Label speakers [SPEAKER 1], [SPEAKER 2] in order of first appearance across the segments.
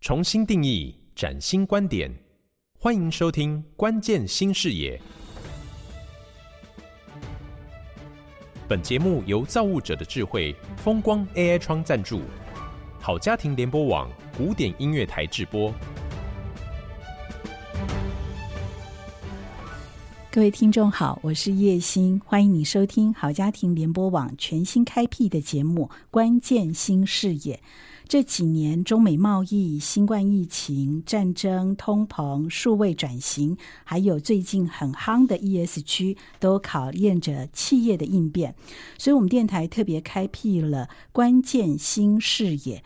[SPEAKER 1] 重新定义，崭新观点，欢迎收听《关键新视野》。本节目由造物者的智慧风光 AI 窗赞助，好家庭联播网古典音乐台制播。
[SPEAKER 2] 各位听众好，我是叶欣，欢迎你收听好家庭联播网全新开辟的节目《关键新视野》。这几年，中美贸易、新冠疫情、战争、通膨、数位转型，还有最近很夯的 ESG，都考验着企业的应变。所以，我们电台特别开辟了《关键新视野》。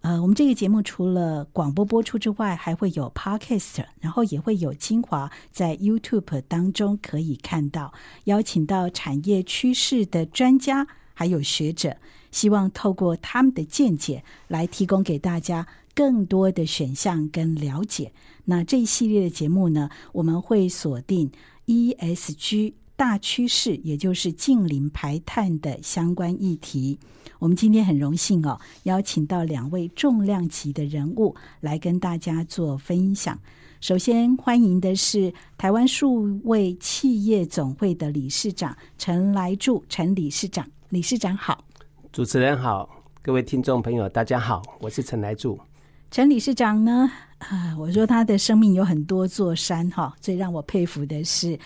[SPEAKER 2] 呃，我们这个节目除了广播播出之外，还会有 podcast，然后也会有精华在 YouTube 当中可以看到，邀请到产业趋势的专家还有学者，希望透过他们的见解来提供给大家更多的选项跟了解。那这一系列的节目呢，我们会锁定 ESG。大趋势，也就是近零排碳的相关议题。我们今天很荣幸哦，邀请到两位重量级的人物来跟大家做分享。首先欢迎的是台湾数位企业总会的理事长陈来柱，陈理事长。理事长好，
[SPEAKER 3] 主持人好，各位听众朋友大家好，我是陈来柱。
[SPEAKER 2] 陈理事长呢，啊，我说他的生命有很多座山哈，最让我佩服的是。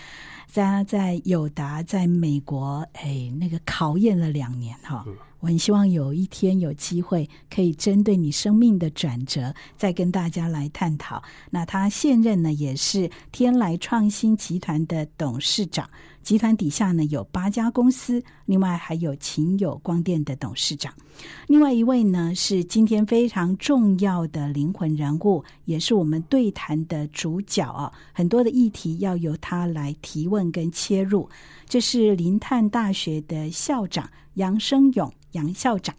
[SPEAKER 2] 他在友达在美国，哎，那个考验了两年哈。我很希望有一天有机会可以针对你生命的转折，再跟大家来探讨。那他现任呢，也是天来创新集团的董事长。集团底下呢有八家公司，另外还有秦友光电的董事长。另外一位呢是今天非常重要的灵魂人物，也是我们对谈的主角啊。很多的议题要由他来提问跟切入。这是林泰大学的校长杨生勇，杨校长。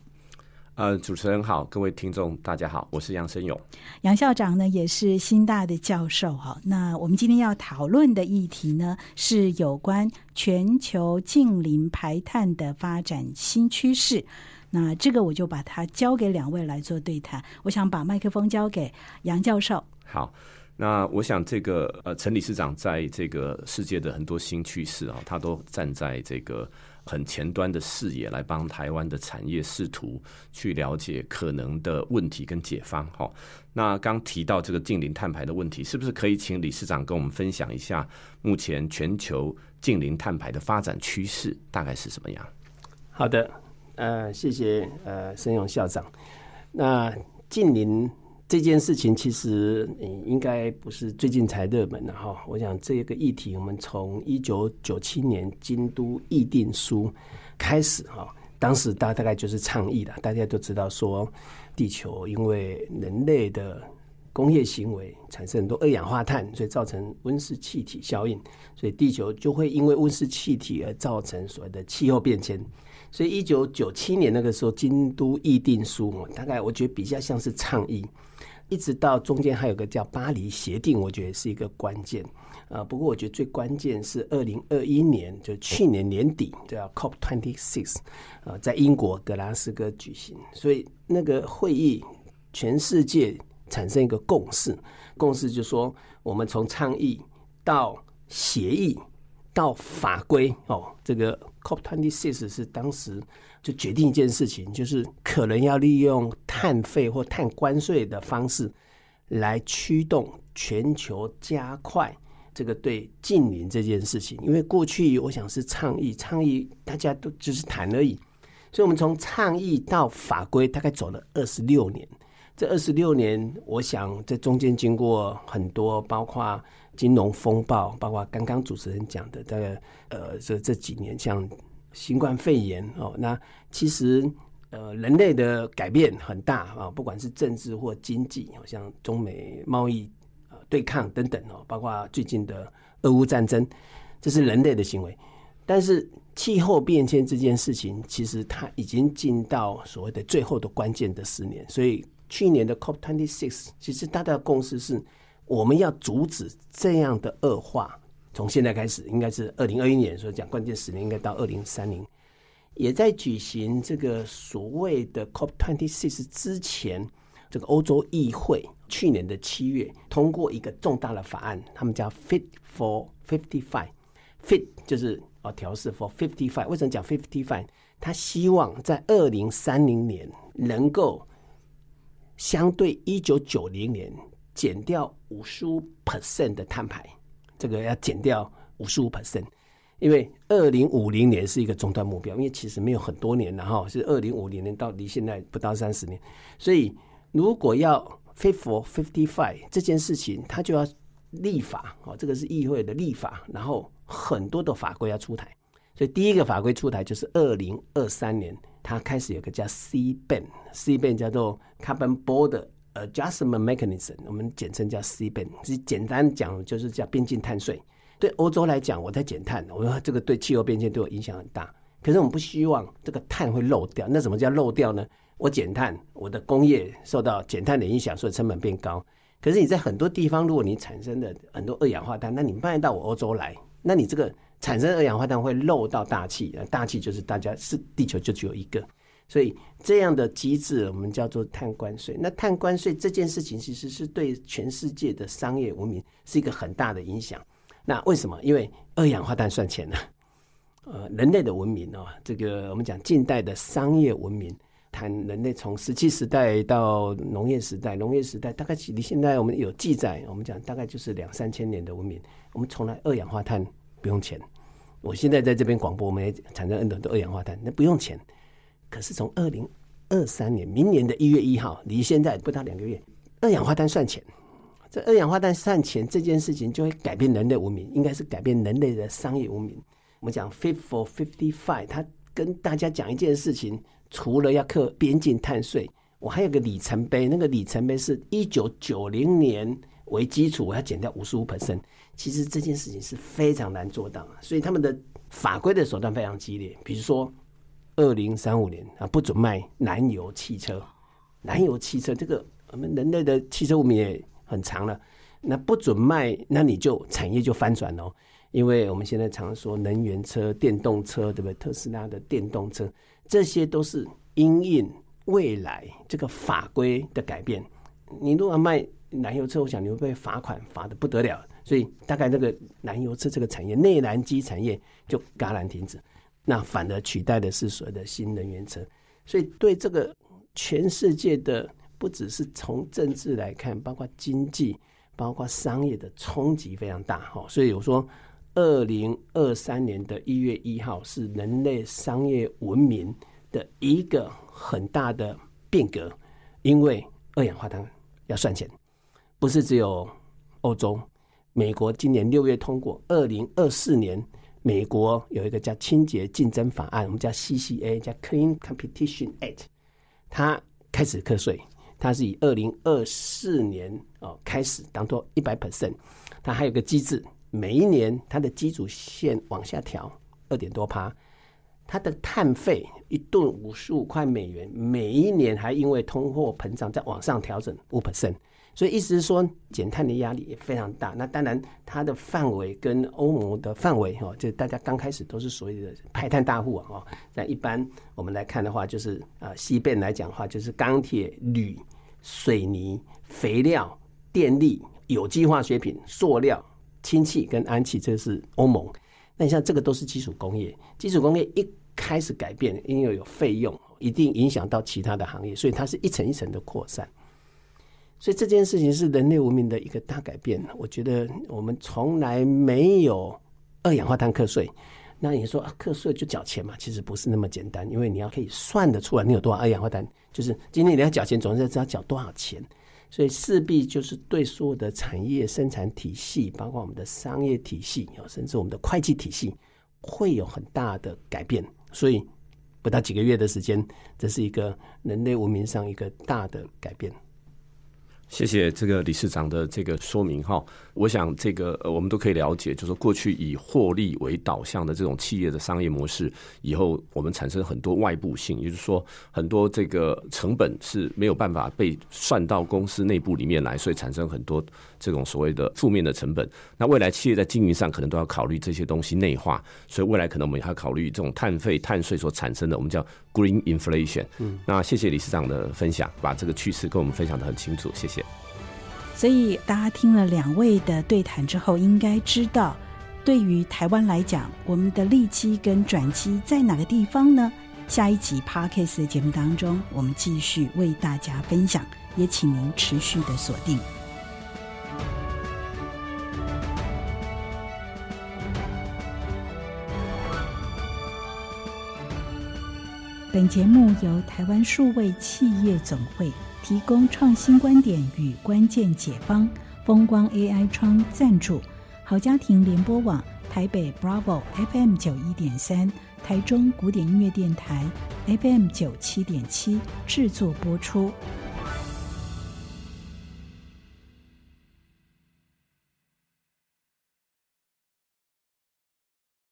[SPEAKER 4] 呃，主持人好，各位听众大家好，我是杨生勇。
[SPEAKER 2] 杨校长呢也是新大的教授哈。那我们今天要讨论的议题呢是有关全球近邻排碳的发展新趋势。那这个我就把它交给两位来做对谈。我想把麦克风交给杨教授。
[SPEAKER 4] 好，那我想这个呃陈理事长在这个世界的很多新趋势啊，他都站在这个。很前端的视野来帮台湾的产业试图去了解可能的问题跟解方。哈，那刚提到这个近零碳排的问题，是不是可以请理事长跟我们分享一下目前全球近零碳排的发展趋势大概是什么样？
[SPEAKER 3] 好的，呃，谢谢呃申勇校长。那近邻。这件事情其实应该不是最近才热门的哈。我想这个议题，我们从一九九七年京都议定书开始哈，当时大大概就是倡议的。大家都知道说，地球因为人类的工业行为产生很多二氧化碳，所以造成温室气体效应，所以地球就会因为温室气体而造成所谓的气候变迁。所以一九九七年那个时候，京都议定书大概我觉得比较像是倡议。一直到中间还有个叫巴黎协定，我觉得是一个关键。呃，不过我觉得最关键是二零二一年，就去年年底叫 COP twenty six，呃，在英国格拉斯哥举行。所以那个会议，全世界产生一个共识，共识就说我们从倡议到协议到法规哦，这个 COP twenty six 是当时。就决定一件事情，就是可能要利用碳费或碳关税的方式，来驱动全球加快这个对近邻这件事情。因为过去我想是倡议，倡议大家都只是谈而已，所以我们从倡议到法规大概走了二十六年。这二十六年，我想在中间经过很多，包括金融风暴，包括刚刚主持人讲的，大概呃这这几年像。新冠肺炎哦，那其实呃，人类的改变很大啊，不管是政治或经济，好像中美贸易呃对抗等等哦，包括最近的俄乌战争，这是人类的行为。但是气候变迁这件事情，其实它已经进到所谓的最后的关键的十年。所以去年的 COP twenty six，其实大家的共识是，我们要阻止这样的恶化。从现在开始，应该是二零二一年，所以讲关键十年应该到二零三零，也在举行这个所谓的 COP twenty six 之前，这个欧洲议会去年的七月通过一个重大的法案，他们叫 Fit for Fifty Five。Fit 就是哦调试 for Fifty Five。为什么讲 Fifty Five？他希望在二零三零年能够相对一九九零年减掉五十五 percent 的碳排，这个要减掉五十五 percent。因为二零五零年是一个终端目标，因为其实没有很多年了哈，是二零五零年到离现在不到三十年，所以如果要 fit for fifty five 这件事情，它就要立法哦，这个是议会的立法，然后很多的法规要出台，所以第一个法规出台就是二零二三年，它开始有个叫 C ban，C ban 叫做 Carbon Border Adjustment Mechanism，我们简称叫 C ban，是简单讲就是叫边境碳税。对欧洲来讲，我在减碳，我说这个对气候变迁对我影响很大。可是我们不希望这个碳会漏掉。那什么叫漏掉呢？我减碳，我的工业受到减碳的影响，所以成本变高。可是你在很多地方，如果你产生的很多二氧化碳，那你卖到我欧洲来，那你这个产生二氧化碳会漏到大气，大气就是大家是地球就只有一个，所以这样的机制我们叫做碳关税。那碳关税这件事情其实是对全世界的商业文明是一个很大的影响。那为什么？因为二氧化碳算钱呢？呃，人类的文明哦，这个我们讲近代的商业文明，谈人类从石器时代到农业时代，农业时代大概离现在我们有记载，我们讲大概就是两三千年的文明，我们从来二氧化碳不用钱。我现在在这边广播，我们也产生很多的二氧化碳，那不用钱。可是从二零二三年，明年的一月一号，离现在不到两个月，二氧化碳算钱。这二氧化碳算钱这件事情，就会改变人类文明，应该是改变人类的商业文明。我们讲 Fit for Fifty Five，他跟大家讲一件事情，除了要克边境碳税，我还有个里程碑，那个里程碑是一九九零年为基础，我要减掉五十五 percent。其实这件事情是非常难做到，所以他们的法规的手段非常激烈。比如说，二零三五年啊，不准卖燃油汽车，燃油汽车这个我们人类的汽车我们也。很长了，那不准卖，那你就产业就翻转哦。因为我们现在常说能源车、电动车，对不对？特斯拉的电动车，这些都是因应未来这个法规的改变。你如果卖燃油车，我想你会被罚款，罚的不得了。所以大概这个燃油车这个产业，内燃机产业就戛然停止。那反而取代的是所谓的新能源车。所以对这个全世界的。不只是从政治来看，包括经济、包括商业的冲击非常大哈。所以我说，二零二三年的一月一号是人类商业文明的一个很大的变革，因为二氧化碳要算钱，不是只有欧洲、美国今年六月通过，二零二四年美国有一个叫清洁竞争法案，我们叫 CCA，叫 Clean Competition Act，它开始课税。它是以二零二四年哦开始当做一百 percent，它还有个机制，每一年它的基础线往下调二点多趴，它的碳费一吨五十五块美元，每一年还因为通货膨胀在往上调整五 percent。所以意思是说，减碳的压力也非常大。那当然，它的范围跟欧盟的范围哈，就大家刚开始都是所谓的排碳大户啊。哦，那一般我们来看的话，就是啊，西边来讲的话，就是钢铁、铝、水泥、肥料、电力、有机化学品、塑料、氢气跟氨气，这是欧盟。那你像这个都是基础工业，基础工业一开始改变，因为有费用，一定影响到其他的行业，所以它是一层一层的扩散。所以这件事情是人类文明的一个大改变。我觉得我们从来没有二氧化碳课税。那你说啊课税就缴钱嘛？其实不是那么简单，因为你要可以算得出来你有多少二氧化碳。就是今天你要缴钱，总是知道缴多少钱。所以势必就是对所有的产业生产体系，包括我们的商业体系甚至我们的会计体系，会有很大的改变。所以不到几个月的时间，这是一个人类文明上一个大的改变。
[SPEAKER 4] 谢谢这个理事长的这个说明哈。我想这个我们都可以了解，就是过去以获利为导向的这种企业的商业模式，以后我们产生很多外部性，也就是说很多这个成本是没有办法被算到公司内部里面来，所以产生很多这种所谓的负面的成本。那未来企业在经营上可能都要考虑这些东西内化，所以未来可能我们还要考虑这种碳费、碳税所产生的我们叫 green inflation。嗯，那谢谢理事长的分享，把这个趋势跟我们分享的很清楚，谢谢。
[SPEAKER 2] 所以大家听了两位的对谈之后，应该知道，对于台湾来讲，我们的利基跟转机在哪个地方呢？下一集 Parkes 的节目当中，我们继续为大家分享，也请您持续的锁定。本节目由台湾数位企业总会。提供创新观点与关键解方，风光 AI 窗赞助，好家庭联播网台北 Bravo FM 九一点三，台中古典音乐电台 FM 九七点七制作播出。